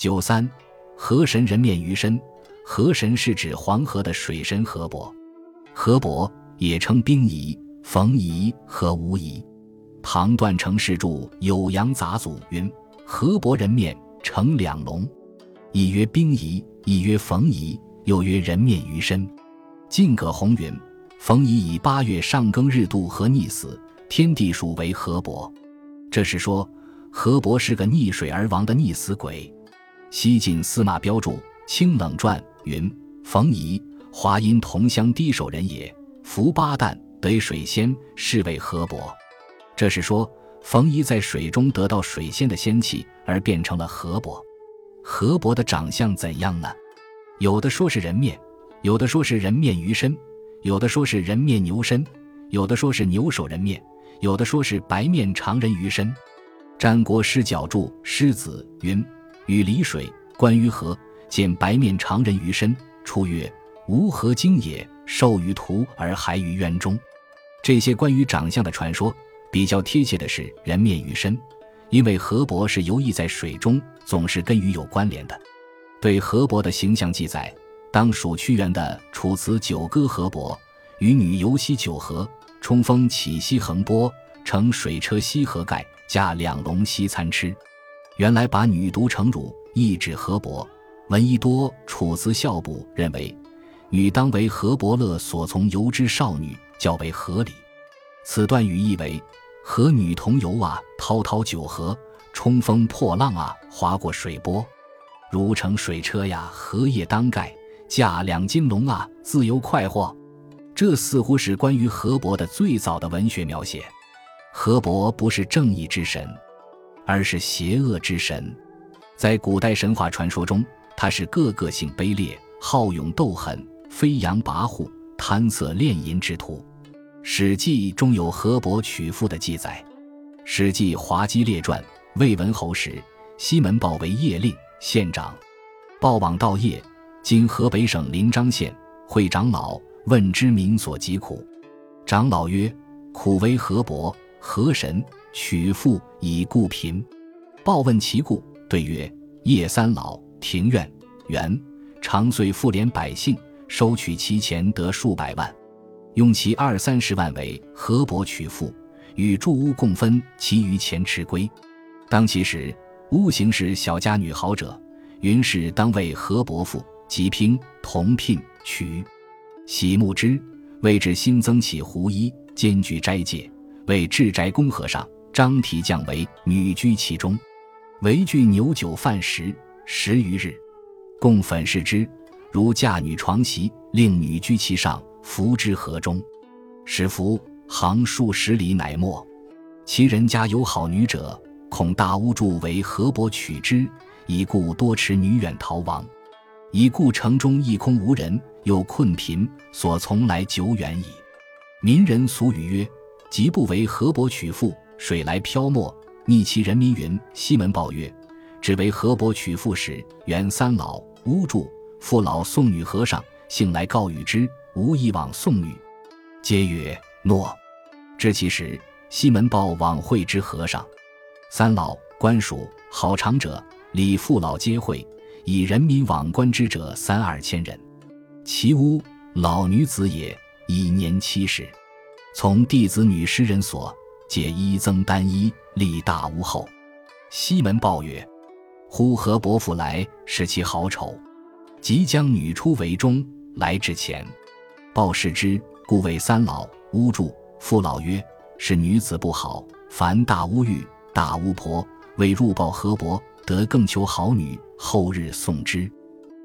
九三，河神人面鱼身。河神是指黄河的水神河伯。河伯也称冰夷、冯夷和无夷。唐段成世著《酉阳杂俎》云：河伯人面成两龙，一曰冰夷，一曰冯夷，又曰人面鱼身。晋葛洪云：冯夷以八月上庚日渡河溺死，天地属为河伯。这是说河伯是个溺水而亡的溺死鬼。西晋司马彪注《清冷传》云：冯夷，华阴同乡低首人也，伏八旦得水仙，是为河伯。这是说，冯夷在水中得到水仙的仙气，而变成了河伯。河伯的长相怎样呢？有的说是人面，有的说是人面鱼身，有的说是人面牛身，有的说是牛首人面，有的说是白面长人鱼身。战国诗角注《狮子》云：“与离水，观于河，见白面长人鱼身，出曰：‘吾何经也？受于途而还于渊中。’”这些关于长相的传说。比较贴切的是人面鱼身，因为河伯是游弋在水中，总是跟鱼有关联的。对河伯的形象记载，当属屈原的《楚辞·九歌·河伯》：“渔女游兮九河，冲锋起兮横波，乘水车兮河盖，驾两龙兮餐吃。”原来把女读成汝，意指河伯。闻一多《楚辞·孝补》认为，女当为河伯乐所从游之少女，较为合理。此段语意为。和女同游啊，滔滔九河，冲锋破浪啊，划过水波，如乘水车呀，荷叶当盖，驾两金龙啊，自由快活。这似乎是关于河伯的最早的文学描写。河伯不是正义之神，而是邪恶之神。在古代神话传说中，他是个个性卑劣、好勇斗狠、飞扬跋扈、贪色恋淫之徒。《史记》中有河伯娶妇的记载，《史记·滑稽列传》魏文侯时，西门豹为邺令县长，豹往道邺（今河北省临漳县），会长老问之民所疾苦。长老曰：“苦为河伯，河神取妇以故贫。”报问其故，对曰：“叶三老庭院园，常岁复连百姓，收取其钱得数百万。”用其二三十万为河伯娶妇，与住屋共分其余钱持归。当其时，屋行是小家女好者，云氏当为何伯妇，即聘同聘娶。喜慕之，为之新增起狐衣，兼具斋戒。为至斋公和尚张提降为女居其中，唯具牛酒饭食十余日，共粉饰之，如嫁女床席，令女居其上。浮之河中，使浮行数十里，乃没。其人家有好女者，恐大巫祝为河伯取之，以故多持女远逃亡。以故城中一空无人，又困贫，所从来久远矣。民人俗语曰：“即不为河伯娶妇，水来漂没，逆其人民。”云西门豹曰：“只为河伯娶妇时，原三老巫祝父老送女和尚，幸来告与之。”无意往送女，皆曰诺。知其时，西门豹往会之和尚，三老官属好长者，礼父老皆会，以人民往观之者三二千人。其屋老女子也，已年七十。从弟子女诗人所，解衣增单衣，立大屋后。西门豹曰：“呼何伯父来，视其好丑，即将女出为中，来至前。”报视之，故谓三老巫祝。父老曰：“是女子不好，凡大巫欲、大巫婆，为入报河伯，得更求好女，后日送之。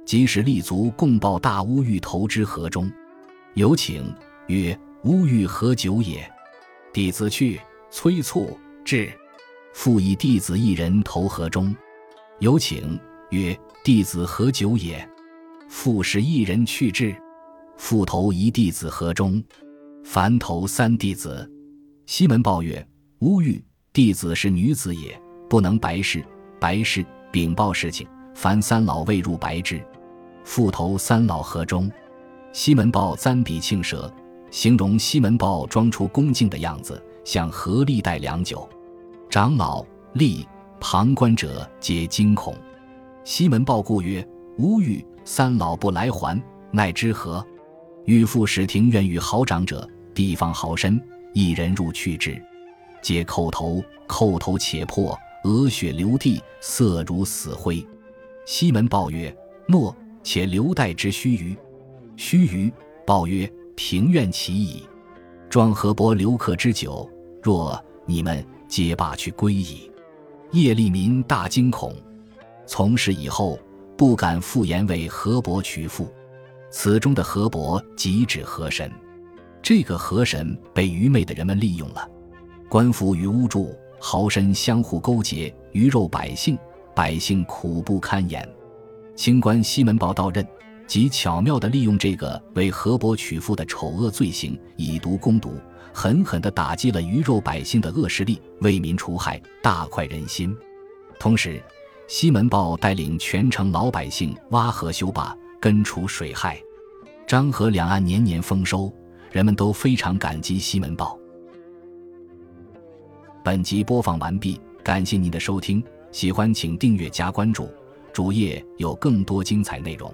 即使立足，共报大巫欲，投之河中。有请曰：‘巫欲何久也？’弟子去，催促至，复以弟子一人投河中。有请曰：‘弟子何久也？’复使一人去至。”复投一弟子河中，凡投三弟子。西门豹曰：“吾欲弟子是女子也，不能白事。白事禀报事情，凡三老未入白之。复投三老河中。”西门豹簪笔庆舌，形容西门豹装出恭敬的样子，向何历代良久。长老、吏、旁观者皆惊恐。西门豹故曰：“吾欲三老不来还，奈之何？”欲复使庭院与好长者，地方豪绅，一人入去之，皆叩头，叩头且破，额血流地，色如死灰。西门豹曰：“诺，且留待之须臾。”须臾，豹曰：“庭院起矣。”庄河伯留客之久，若你们皆罢去归矣。叶利民大惊恐，从事以后，不敢复言为河伯娶妇。此中的河伯即指河神，这个河神被愚昧的人们利用了。官府与巫祝、豪绅相互勾结，鱼肉百姓，百姓苦不堪言。清官西门豹到任，即巧妙地利用这个为河伯娶妇的丑恶罪行，以毒攻毒，狠狠地打击了鱼肉百姓的恶势力，为民除害，大快人心。同时，西门豹带领全城老百姓挖河修坝。根除水害，漳河两岸年年丰收，人们都非常感激西门豹。本集播放完毕，感谢您的收听，喜欢请订阅加关注，主页有更多精彩内容。